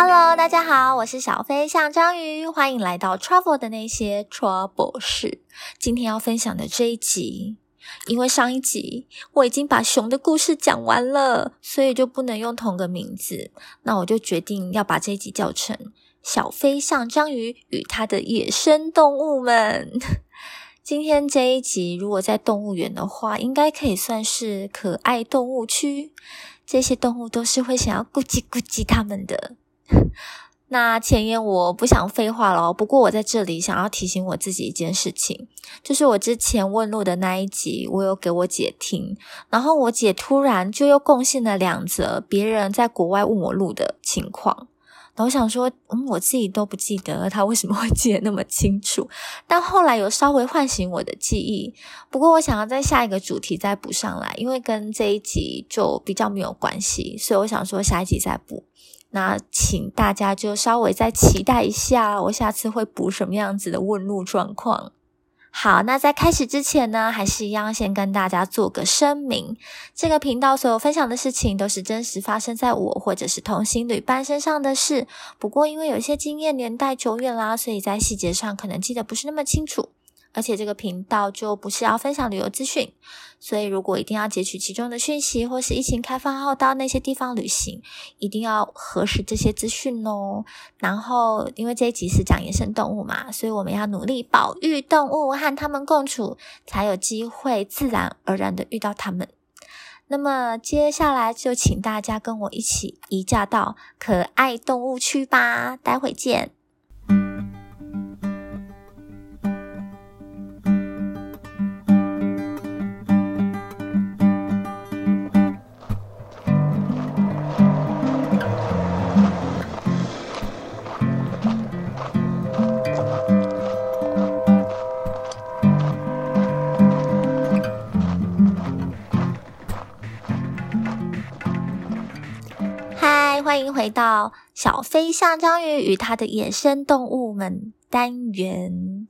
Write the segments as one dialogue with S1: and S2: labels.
S1: Hello，大家好，我是小飞象章鱼，欢迎来到 Travel 的那些 Trouble 事。今天要分享的这一集，因为上一集我已经把熊的故事讲完了，所以就不能用同个名字。那我就决定要把这一集叫成《小飞象章鱼与它的野生动物们》。今天这一集，如果在动物园的话，应该可以算是可爱动物区。这些动物都是会想要咕叽咕叽它们的。那前言我不想废话了，不过我在这里想要提醒我自己一件事情，就是我之前问路的那一集，我有给我姐听，然后我姐突然就又贡献了两则别人在国外问我路的情况，然后想说，嗯，我自己都不记得他为什么会记得那么清楚，但后来有稍微唤醒我的记忆，不过我想要在下一个主题再补上来，因为跟这一集就比较没有关系，所以我想说下一集再补。那请大家就稍微再期待一下，我下次会补什么样子的问路状况。好，那在开始之前呢，还是一样先跟大家做个声明：这个频道所有分享的事情都是真实发生在我或者是同行旅伴身上的事。不过因为有些经验年代久远啦，所以在细节上可能记得不是那么清楚。而且这个频道就不是要分享旅游资讯，所以如果一定要截取其中的讯息，或是疫情开放后到那些地方旅行，一定要核实这些资讯哦。然后，因为这一集是讲野生动物嘛，所以我们要努力保育动物，和它们共处，才有机会自然而然的遇到它们。那么接下来就请大家跟我一起移驾到可爱动物区吧，待会见。欢迎回到小飞象章鱼与它的野生动物们单元。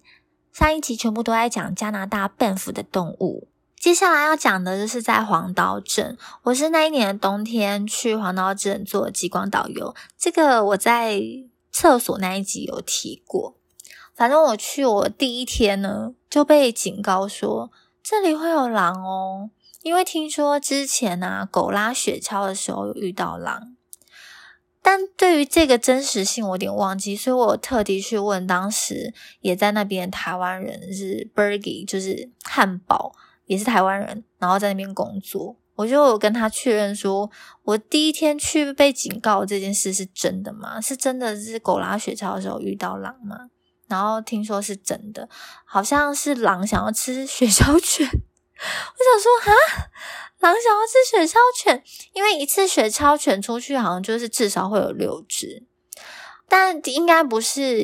S1: 上一集全部都在讲加拿大奔赴的动物，接下来要讲的就是在黄岛镇。我是那一年的冬天去黄岛镇做极光导游，这个我在厕所那一集有提过。反正我去我第一天呢，就被警告说这里会有狼哦，因为听说之前啊狗拉雪橇的时候有遇到狼。但对于这个真实性，我有点忘记，所以我特地去问当时也在那边台湾人，是 Bergy，就是汉堡，也是台湾人，然后在那边工作，我就有跟他确认说，我第一天去被警告这件事是真的吗？是真的是狗拉雪橇的时候遇到狼吗？然后听说是真的，好像是狼想要吃 雪橇犬，我想说哈。狼想要吃雪橇犬，因为一次雪橇犬出去好像就是至少会有六只，但应该不是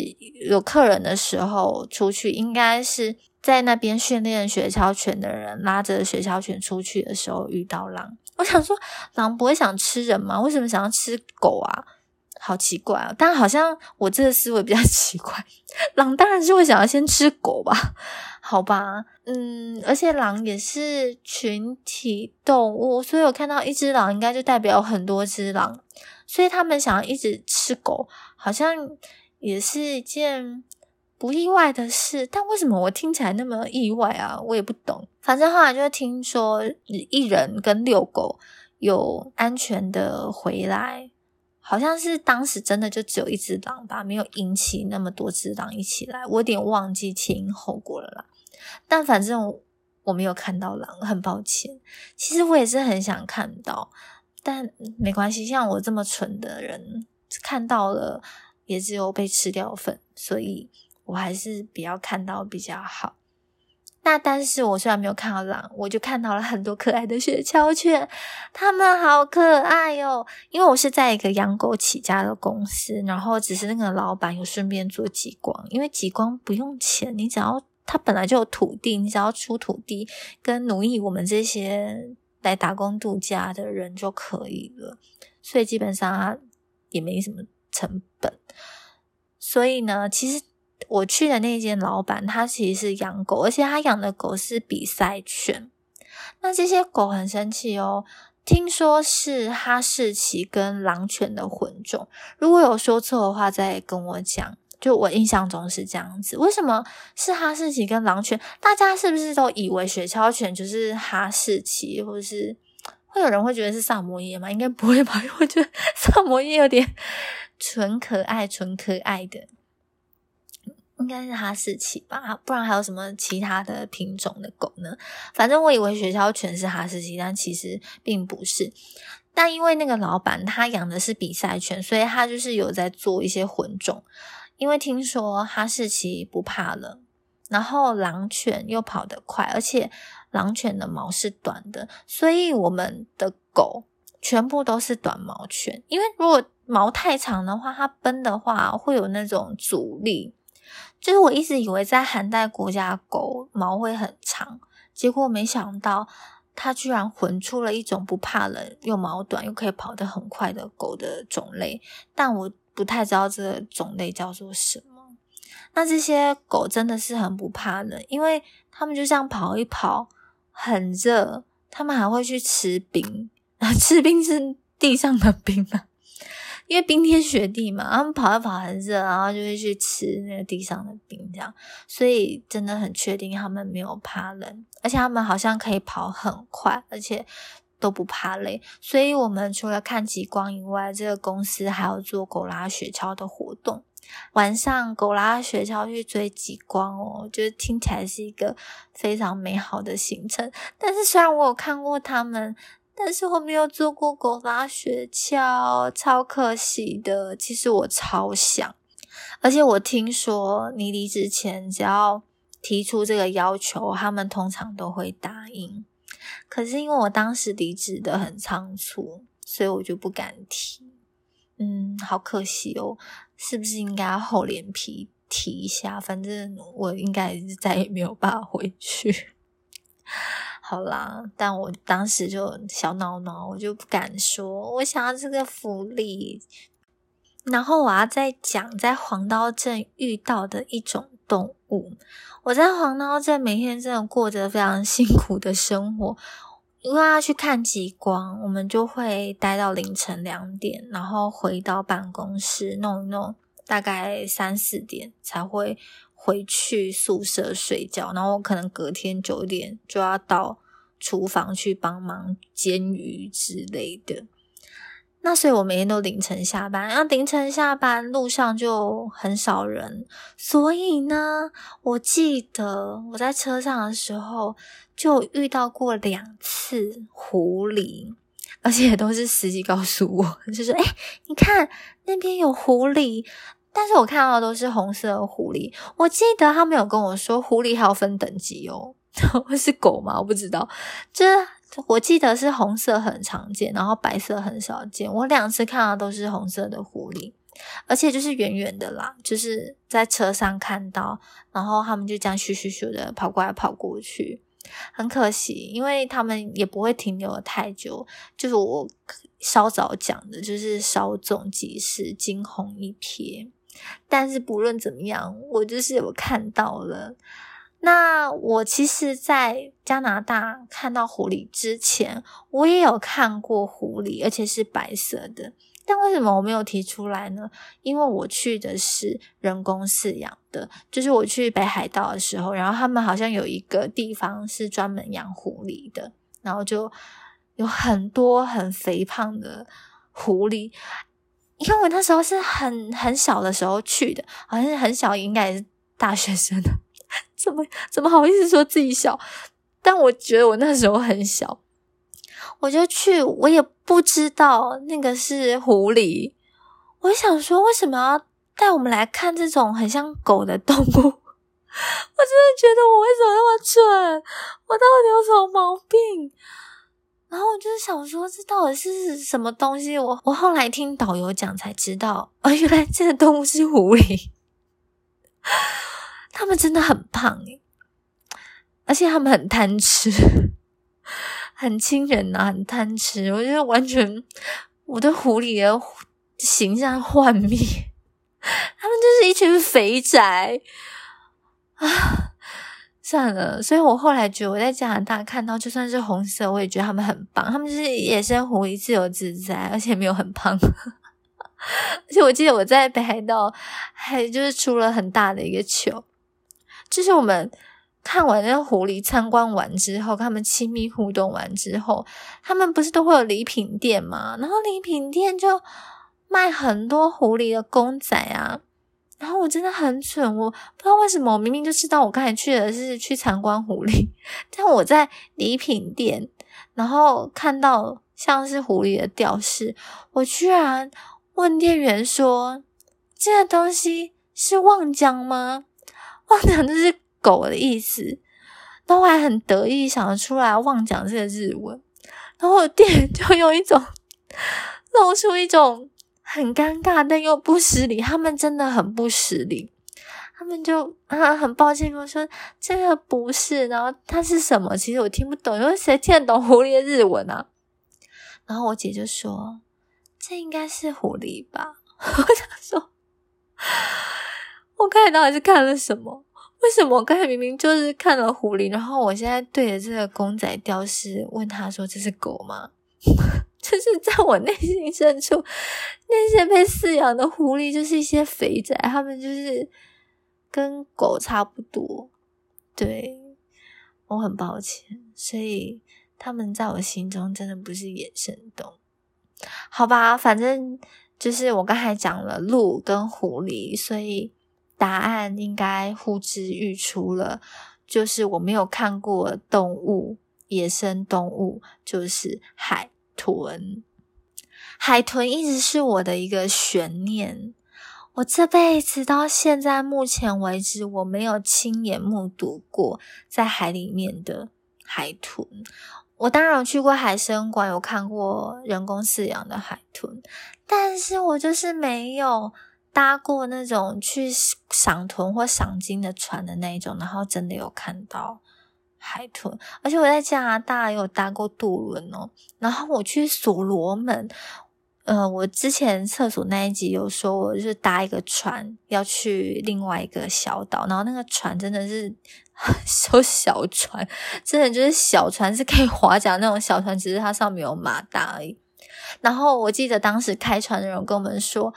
S1: 有客人的时候出去，应该是在那边训练雪橇犬的人拉着雪橇犬出去的时候遇到狼。我想说，狼不会想吃人吗？为什么想要吃狗啊？好奇怪啊！但好像我这个思维比较 奇怪，狼当然是会想要先吃狗吧。好吧，嗯，而且狼也是群体动物，所以我看到一只狼，应该就代表很多只狼，所以他们想要一直吃狗，好像也是一件不意外的事。但为什么我听起来那么意外啊？我也不懂。反正后来就听说一人跟遛狗有安全的回来，好像是当时真的就只有一只狼吧，没有引起那么多只狼一起来。我有点忘记前因后果了啦。但反正我没有看到狼，很抱歉。其实我也是很想看到，但没关系。像我这么蠢的人，看到了也只有被吃掉份，所以我还是比较看到比较好。那但是我虽然没有看到狼，我就看到了很多可爱的雪橇犬，它们好可爱哟。因为我是在一个养狗起家的公司，然后只是那个老板有顺便做极光，因为极光不用钱，你只要。他本来就有土地，你只要出土地跟奴役我们这些来打工度假的人就可以了，所以基本上他也没什么成本。所以呢，其实我去的那间老板，他其实是养狗，而且他养的狗是比赛犬。那这些狗很生气哦，听说是哈士奇跟狼犬的混种，如果有说错的话，再跟我讲。就我印象中是这样子。为什么是哈士奇跟狼犬？大家是不是都以为雪橇犬就是哈士奇，或者是会有人会觉得是萨摩耶吗？应该不会吧？因为我觉得萨摩耶有点 纯可爱、纯可爱的。应该是哈士奇吧，不然还有什么其他的品种的狗呢？反正我以为学校犬是哈士奇，但其实并不是。但因为那个老板他养的是比赛犬，所以他就是有在做一些混种。因为听说哈士奇不怕冷，然后狼犬又跑得快，而且狼犬的毛是短的，所以我们的狗全部都是短毛犬。因为如果毛太长的话，它奔的话会有那种阻力。就是我一直以为在寒带国家狗毛会很长，结果没想到它居然混出了一种不怕冷又毛短又可以跑得很快的狗的种类，但我不太知道这个种类叫做什么。那这些狗真的是很不怕冷，因为它们就这样跑一跑，很热，它们还会去吃冰，吃冰是地上的冰啊。因为冰天雪地嘛，他们跑一跑很热，然后就会去吃那个地上的冰，这样，所以真的很确定他们没有怕冷，而且他们好像可以跑很快，而且都不怕累。所以我们除了看极光以外，这个公司还有做狗拉雪橇的活动，晚上狗拉雪橇去追极光哦，我觉得听起来是一个非常美好的行程。但是虽然我有看过他们。但是我没有坐过狗拉雪橇，超可惜的。其实我超想，而且我听说你离职前只要提出这个要求，他们通常都会答应。可是因为我当时离职的很仓促，所以我就不敢提。嗯，好可惜哦，是不是应该厚脸皮提一下？反正我应该是再也没有办法回去。好啦，但我当时就小闹闹，我就不敢说，我想要这个福利。然后我要再讲在黄刀镇遇到的一种动物。我在黄刀镇每天真的过着非常辛苦的生活，因为要去看极光，我们就会待到凌晨两点，然后回到办公室弄一弄，大概三四点才会。回去宿舍睡觉，然后我可能隔天九点就要到厨房去帮忙煎鱼之类的。那所以我每天都凌晨下班，然后凌晨下班路上就很少人，所以呢，我记得我在车上的时候就遇到过两次狐狸，而且都是司机告诉我，就是哎，你看那边有狐狸。但是我看到的都是红色狐狸。我记得他们有跟我说，狐狸还要分等级哦。是狗吗？我不知道。这我记得是红色很常见，然后白色很少见。我两次看到都是红色的狐狸，而且就是远远的啦，就是在车上看到，然后他们就这样咻咻咻的跑过来跑过去。很可惜，因为他们也不会停留太久。就是我稍早讲的，就是稍纵即逝，惊鸿一瞥。但是不论怎么样，我就是有看到了。那我其实，在加拿大看到狐狸之前，我也有看过狐狸，而且是白色的。但为什么我没有提出来呢？因为我去的是人工饲养的，就是我去北海道的时候，然后他们好像有一个地方是专门养狐狸的，然后就有很多很肥胖的狐狸。因为我那时候是很很小的时候去的，好像是很小，应该也是大学生的，怎么怎么好意思说自己小？但我觉得我那时候很小，我就去，我也不知道那个是狐狸。我想说，为什么要带我们来看这种很像狗的动物？我真的觉得我为什么那么蠢？我到底有什么毛病？然后我就是想说，这到底是什么东西？我我后来听导游讲才知道，啊，原来这个动物是狐狸。他们真的很胖诶，而且他们很贪吃，很亲人呐，很贪吃。我觉得完全我对狐狸的形象幻灭，他们就是一群肥宅啊。算了，所以我后来觉得我在加拿大看到就算是红色，我也觉得他们很棒。他们就是野生狐狸，自由自在，而且没有很胖。而且我记得我在北海道还就是出了很大的一个糗，就是我们看完那个狐狸参观完之后，跟他们亲密互动完之后，他们不是都会有礼品店嘛？然后礼品店就卖很多狐狸的公仔啊。然后我真的很蠢，我不知道为什么，我明明就知道我刚才去的是去参观狐狸，但我在礼品店，然后看到像是狐狸的吊饰，我居然问店员说：“这个东西是望江吗？”望江就是狗的意思，然后我还很得意想得出来望江这个日文，然后店员就用一种 露出一种。很尴尬，但又不失礼。他们真的很不失礼，他们就啊，很抱歉跟我说这个不是，然后它是什么？其实我听不懂，因为谁听得懂狐狸的日文啊？然后我姐就说这应该是狐狸吧。我想说，我刚才到底是看了什么？为什么我刚才明明就是看了狐狸，然后我现在对着这个公仔雕饰问他说这是狗吗？就是在我内心深处，那些被饲养的狐狸就是一些肥仔，他们就是跟狗差不多。对我很抱歉，所以他们在我心中真的不是野生动物。好吧，反正就是我刚才讲了鹿跟狐狸，所以答案应该呼之欲出了，就是我没有看过动物，野生动物就是海。豚，海豚一直是我的一个悬念。我这辈子到现在目前为止，我没有亲眼目睹过在海里面的海豚。我当然有去过海生馆，有看过人工饲养的海豚，但是我就是没有搭过那种去赏豚或赏金的船的那一种，然后真的有看到。海豚，而且我在加拿大有搭过渡轮哦。然后我去所罗门，呃，我之前厕所那一集有说，我就是搭一个船要去另外一个小岛，然后那个船真的是 艘小船，真的就是小船是可以划桨那种小船，只是它上面有马达而已。然后我记得当时开船的人跟我们说，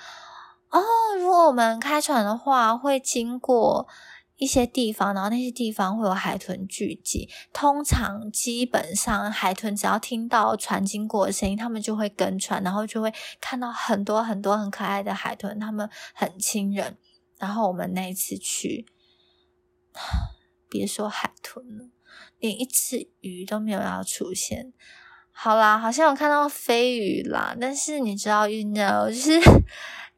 S1: 哦，如果我们开船的话，会经过。一些地方，然后那些地方会有海豚聚集。通常基本上，海豚只要听到船经过的声音，他们就会跟船，然后就会看到很多很多很可爱的海豚，他们很亲人。然后我们那一次去，别说海豚了，连一只鱼都没有要出现。好啦，好像有看到飞鱼啦，但是你知道，you know，就是。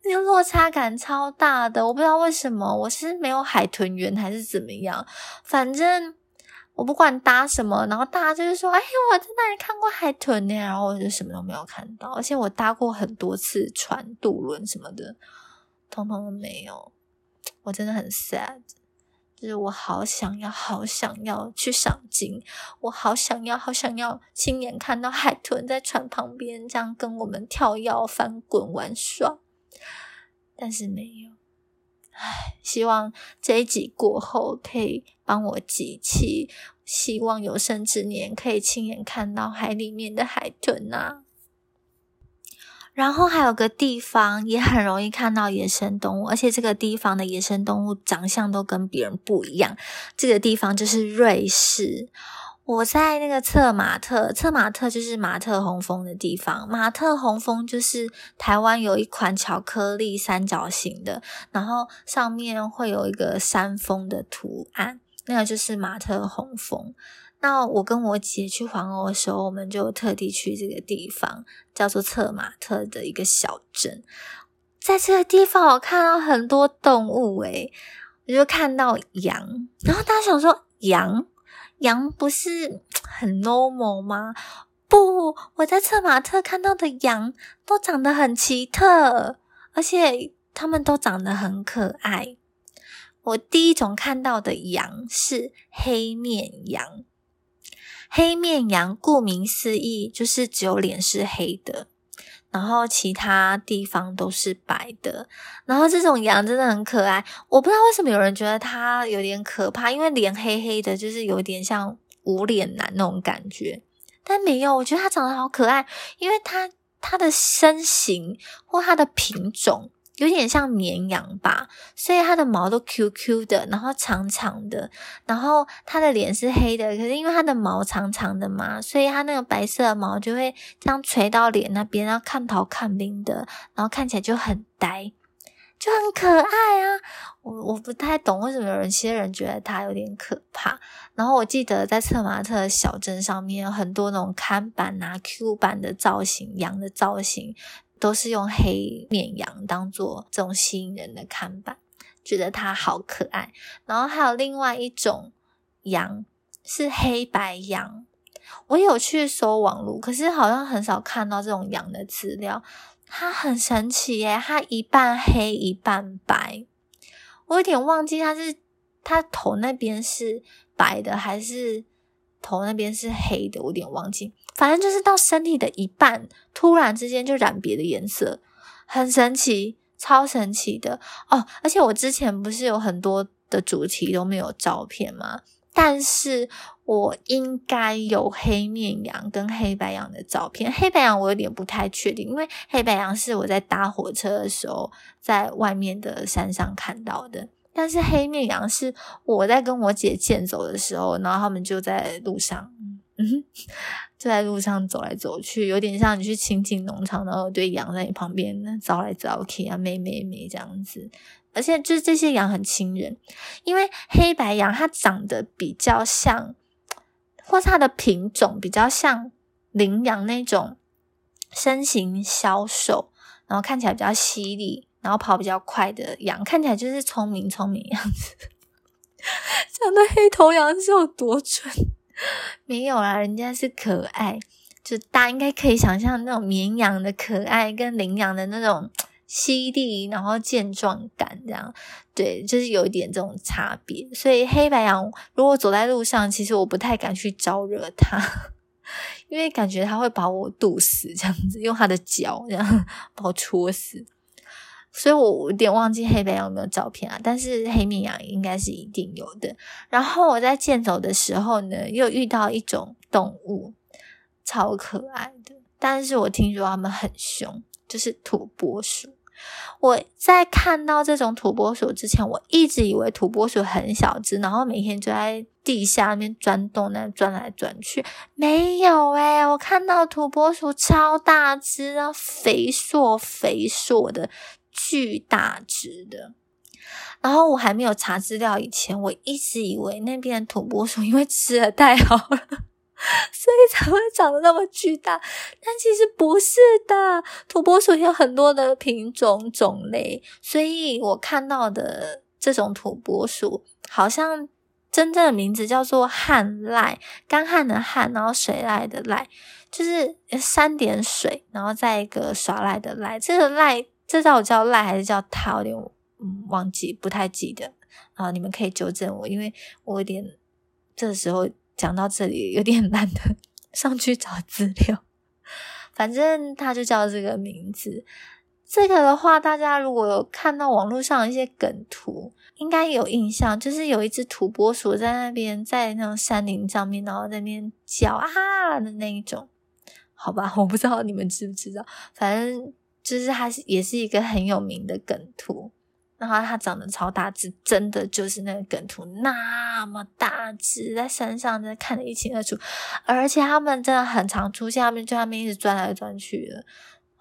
S1: 那个落差感超大的，我不知道为什么，我是没有海豚缘还是怎么样？反正我不管搭什么，然后大家就是说：“哎呦，我在那里看过海豚呢。”然后我就什么都没有看到，而且我搭过很多次船、渡轮什么的，通通都没有。我真的很 sad，就是我好想要、好想要去赏金，我好想要、好想要亲眼看到海豚在船旁边这样跟我们跳跃、翻滚、玩耍。但是没有，唉，希望这一集过后可以帮我集气，希望有生之年可以亲眼看到海里面的海豚呐。然后还有个地方也很容易看到野生动物，而且这个地方的野生动物长相都跟别人不一样。这个地方就是瑞士。我在那个策马特，策马特就是马特洪峰的地方。马特洪峰就是台湾有一款巧克力三角形的，然后上面会有一个山峰的图案，那个就是马特洪峰。那我跟我姐去环欧的时候，我们就特地去这个地方，叫做策马特的一个小镇。在这个地方，我看到很多动物，诶我就看到羊，然后大家想说羊。羊不是很 normal 吗？不，我在策马特看到的羊都长得很奇特，而且它们都长得很可爱。我第一种看到的羊是黑面羊。黑面羊顾名思义就是只有脸是黑的，然后其他地方都是白的。然后这种羊真的很可爱，我不知道为什么有人觉得它有点可怕，因为脸黑黑的，就是有点像无脸男那种感觉。但没有，我觉得它长得好可爱，因为它它的身形或它的品种。有点像绵羊吧，所以它的毛都 Q Q 的，然后长长的，然后它的脸是黑的，可是因为它的毛长长的嘛，所以它那个白色的毛就会这样垂到脸那边，然后看头看兵的，然后看起来就很呆，就很可爱啊。我我不太懂为什么有些人觉得它有点可怕。然后我记得在策马特小镇上面有很多那种看板啊 Q 版的造型，羊的造型。都是用黑面羊当做这种吸引人的看板，觉得它好可爱。然后还有另外一种羊是黑白羊，我有去搜网络，可是好像很少看到这种羊的资料。它很神奇耶，它一半黑一半白。我有点忘记它是它头那边是白的还是。头那边是黑的，我有点忘记。反正就是到身体的一半，突然之间就染别的颜色，很神奇，超神奇的哦！而且我之前不是有很多的主题都没有照片吗？但是我应该有黑面羊跟黑白羊的照片。黑白羊我有点不太确定，因为黑白羊是我在搭火车的时候在外面的山上看到的。但是黑面羊是我在跟我姐健走的时候，然后他们就在路上，嗯，就在路上走来走去，有点像你去亲近农场，然后对羊在你旁边呢招来招去啊，咩咩咩这样子。而且就是这些羊很亲人，因为黑白羊它长得比较像，或是它的品种比较像羚羊那种身形消瘦，然后看起来比较犀利。然后跑比较快的羊，看起来就是聪明聪明样子。讲的黑头羊是有多蠢？没有啦，人家是可爱，就大家应该可以想象那种绵羊的可爱，跟羚羊的那种犀利，然后健壮感这样。对，就是有一点这种差别。所以黑白羊如果走在路上，其实我不太敢去招惹它，因为感觉它会把我堵死，这样子用它的脚这样把我戳死。所以我有点忘记黑白羊有没有照片啊，但是黑面羊应该是一定有的。然后我在健走的时候呢，又遇到一种动物，超可爱的，但是我听说它们很凶，就是土拨鼠。我在看到这种土拨鼠之前，我一直以为土拨鼠很小只，然后每天就在地下面钻洞那钻来钻去。没有诶我看到土拨鼠超大只啊，肥硕肥硕的。巨大只的，然后我还没有查资料以前，我一直以为那边土拨鼠因为吃的太好了，所以才会长得那么巨大。但其实不是的，土拨鼠有很多的品种种类，所以我看到的这种土拨鼠，好像真正的名字叫做旱赖，干旱的旱，然后水赖的赖，就是三点水，然后再一个耍赖的赖，这个赖。这叫我叫赖还是叫他？有点嗯忘记，不太记得啊。你们可以纠正我，因为我有点这时候讲到这里有点懒得上去找资料。反正他就叫这个名字。这个的话，大家如果有看到网络上一些梗图，应该有印象，就是有一只土拨鼠在那边在那种山林上面，然后在那边叫啊的那一种。好吧，我不知道你们知不知道，反正。就是它是也是一个很有名的梗图，然后它长得超大只，真的就是那个梗图那么大只，在山上真的看得一清二楚，而且他们真的很常出现，他们就那边一直钻来钻去的。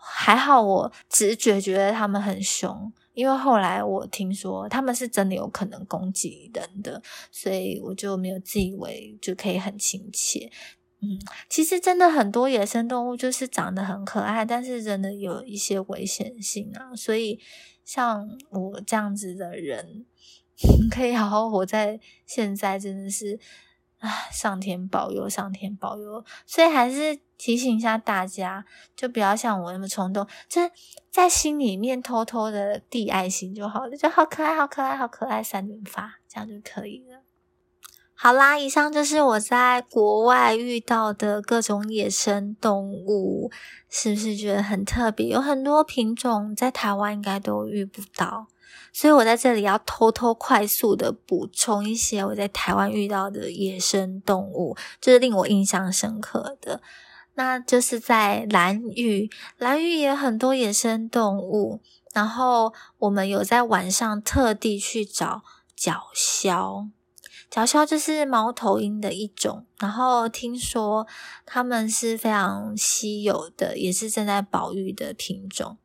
S1: 还好我直觉觉得他们很凶，因为后来我听说他们是真的有可能攻击人的，所以我就没有自以为就可以很亲切。嗯，其实真的很多野生动物就是长得很可爱，但是真的有一些危险性啊。所以像我这样子的人，可以好好活在现在，真的是啊，上天保佑，上天保佑。所以还是提醒一下大家，就不要像我那么冲动，就在心里面偷偷的递爱心就好了，就好可爱，好可爱，好可爱，三连发，这样就可以了。好啦，以上就是我在国外遇到的各种野生动物，是不是觉得很特别？有很多品种在台湾应该都遇不到，所以我在这里要偷偷快速的补充一些我在台湾遇到的野生动物，就是令我印象深刻的。那就是在蓝屿，蓝屿也很多野生动物，然后我们有在晚上特地去找角鸮。角鸮就是猫头鹰的一种，然后听说它们是非常稀有的，也是正在保育的品种。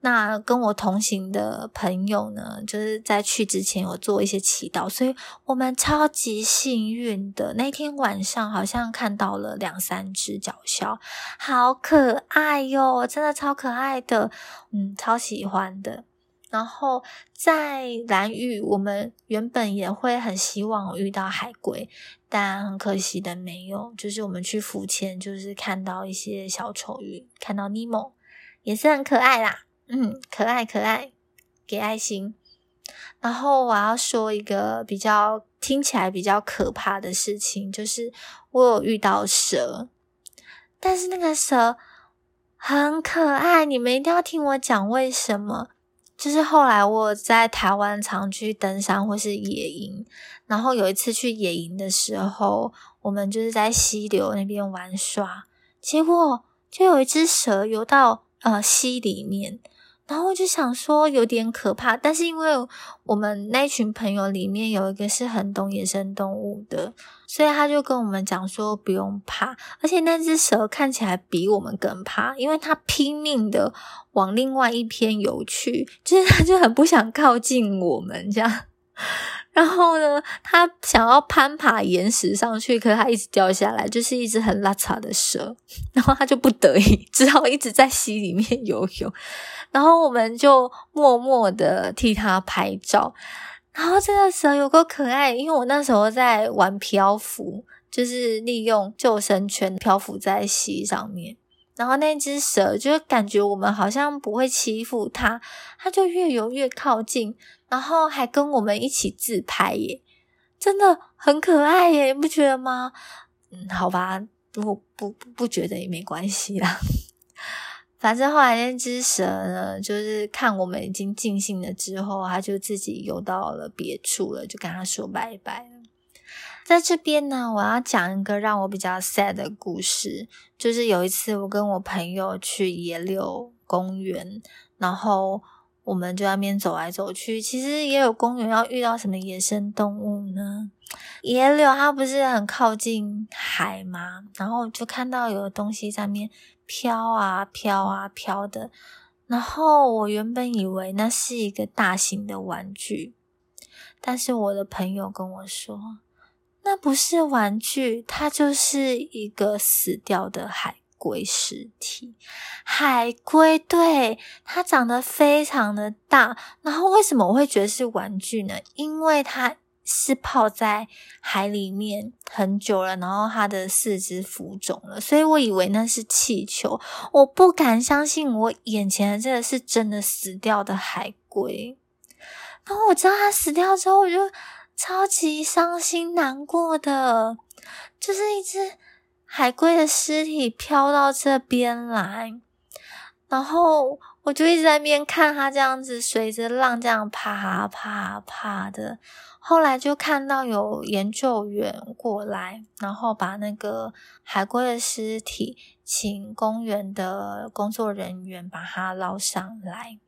S1: 那跟我同行的朋友呢，就是在去之前有做一些祈祷，所以我们超级幸运的。那天晚上好像看到了两三只角鸮，好可爱哟，真的超可爱的，嗯，超喜欢的。然后在蓝屿，我们原本也会很希望遇到海龟，但很可惜的没有。就是我们去浮潜，就是看到一些小丑鱼，看到尼莫也是很可爱啦，嗯，可爱可爱，给爱心。然后我要说一个比较听起来比较可怕的事情，就是我有遇到蛇，但是那个蛇很可爱，你们一定要听我讲为什么。就是后来我在台湾常去登山或是野营，然后有一次去野营的时候，我们就是在溪流那边玩耍，结果就有一只蛇游到呃溪里面。然后我就想说有点可怕，但是因为我们那群朋友里面有一个是很懂野生动物的，所以他就跟我们讲说不用怕，而且那只蛇看起来比我们更怕，因为它拼命的往另外一边游去，就是它就很不想靠近我们这样。然后呢，它想要攀爬岩石上去，可是它一直掉下来，就是一只很邋遢的蛇。然后它就不得已，只好一直在溪里面游泳。然后我们就默默的替它拍照。然后这个蛇有个可爱，因为我那时候在玩漂浮，就是利用救生圈漂浮在溪上面。然后那只蛇就感觉我们好像不会欺负它，它就越游越靠近，然后还跟我们一起自拍耶，真的很可爱耶，你不觉得吗？嗯，好吧，不不不觉得也没关系啦。反正后来那只蛇呢，就是看我们已经尽兴了之后，它就自己游到了别处了，就跟它说拜拜。在这边呢，我要讲一个让我比较 sad 的故事。就是有一次，我跟我朋友去野柳公园，然后我们就在那边走来走去。其实也有公园要遇到什么野生动物呢？野柳它不是很靠近海吗？然后就看到有东西在面飘啊飘啊飘的。然后我原本以为那是一个大型的玩具，但是我的朋友跟我说。那不是玩具，它就是一个死掉的海龟尸体。海龟，对，它长得非常的大。然后为什么我会觉得是玩具呢？因为它是泡在海里面很久了，然后它的四肢浮肿了，所以我以为那是气球。我不敢相信我眼前的这个是真的死掉的海龟。然后我知道它死掉之后，我就。超级伤心难过的，就是一只海龟的尸体飘到这边来，然后我就一直在边看它这样子随着浪这样爬爬爬的。后来就看到有研究员过来，然后把那个海龟的尸体请公园的工作人员把它捞上来，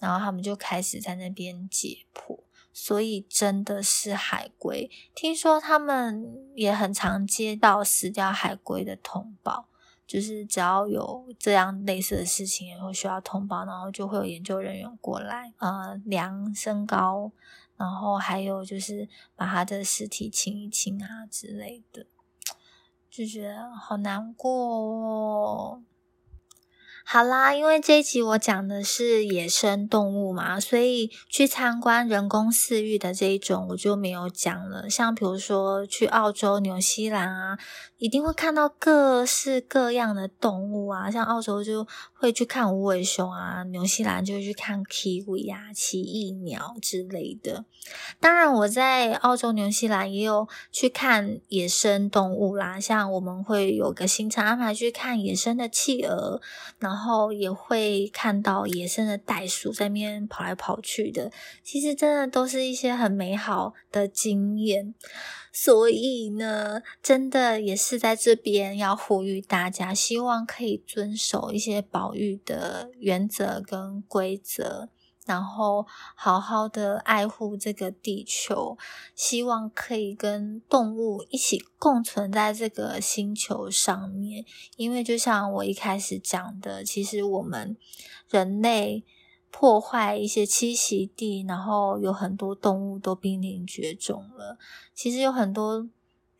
S1: 然后他们就开始在那边解剖。所以真的是海龟，听说他们也很常接到死掉海龟的通报，就是只要有这样类似的事情，然后需要通报，然后就会有研究人员过来，呃，量身高，然后还有就是把他的尸体清一清啊之类的，就觉得好难过哦。好啦，因为这一集我讲的是野生动物嘛，所以去参观人工饲育的这一种我就没有讲了。像比如说去澳洲、纽西兰啊，一定会看到各式各样的动物啊，像澳洲就会去看无尾熊啊，纽西兰就会去看 kiwi 啊、奇异鸟之类的。当然，我在澳洲、纽西兰也有去看野生动物啦，像我们会有个行程安排去看野生的企鹅，然后。然后也会看到野生的袋鼠在那边跑来跑去的，其实真的都是一些很美好的经验。所以呢，真的也是在这边要呼吁大家，希望可以遵守一些保育的原则跟规则。然后好好的爱护这个地球，希望可以跟动物一起共存在这个星球上面。因为就像我一开始讲的，其实我们人类破坏一些栖息地，然后有很多动物都濒临绝种了。其实有很多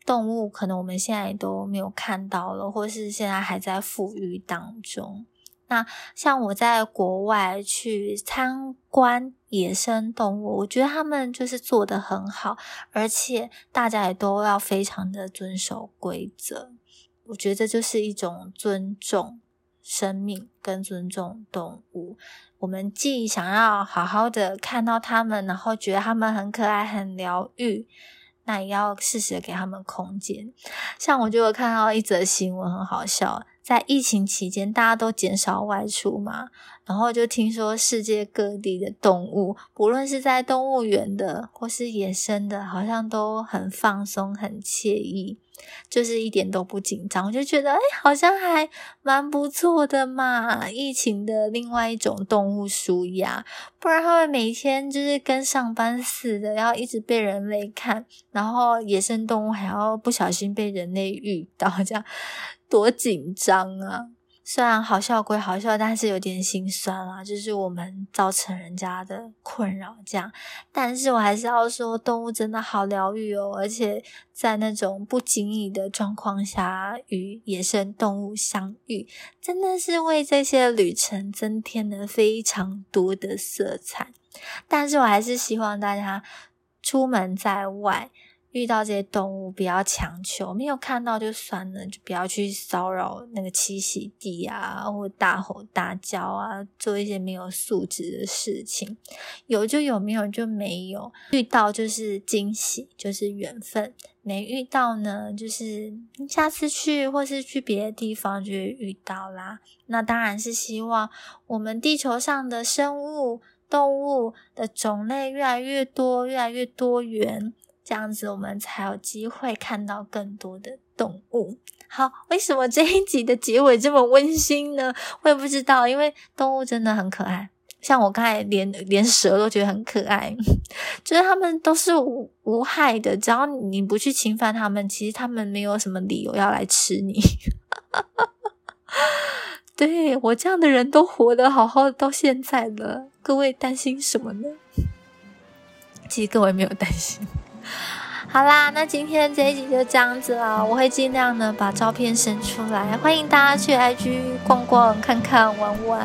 S1: 动物，可能我们现在都没有看到了，或是现在还在富裕当中。那像我在国外去参观野生动物，我觉得他们就是做的很好，而且大家也都要非常的遵守规则。我觉得这就是一种尊重生命跟尊重动物。我们既想要好好的看到他们，然后觉得他们很可爱、很疗愈，那也要适时的给他们空间。像我就有看到一则新闻，很好笑。在疫情期间，大家都减少外出嘛，然后就听说世界各地的动物，不论是在动物园的或是野生的，好像都很放松、很惬意。就是一点都不紧张，我就觉得哎，好像还蛮不错的嘛。疫情的另外一种动物舒压，不然他们每天就是跟上班似的，要一直被人类看，然后野生动物还要不小心被人类遇到，这样多紧张啊！虽然好笑归好笑，但是有点心酸啦，就是我们造成人家的困扰这样。但是我还是要说，动物真的好疗愈哦，而且在那种不经意的状况下与野生动物相遇，真的是为这些旅程增添了非常多的色彩。但是我还是希望大家出门在外。遇到这些动物，不要强求，没有看到就算了，就不要去骚扰那个栖息地啊，或大吼大叫啊，做一些没有素质的事情。有就有，没有就没有。遇到就是惊喜，就是缘分；没遇到呢，就是下次去或是去别的地方就会遇到啦。那当然是希望我们地球上的生物、动物的种类越来越多，越来越多元。这样子，我们才有机会看到更多的动物。好，为什么这一集的结尾这么温馨呢？我也不知道，因为动物真的很可爱。像我刚才连连蛇都觉得很可爱，就是它们都是无无害的，只要你不去侵犯它们，其实它们没有什么理由要来吃你。对我这样的人都活得好好的到现在了，各位担心什么呢？其实各位没有担心。好啦，那今天这一集就这样子了。我会尽量呢把照片生出来，欢迎大家去 IG 逛逛、看看、玩玩。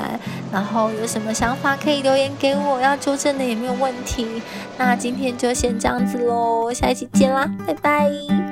S1: 然后有什么想法可以留言给我，要纠正的也没有问题。那今天就先这样子喽，下一期见啦，拜拜。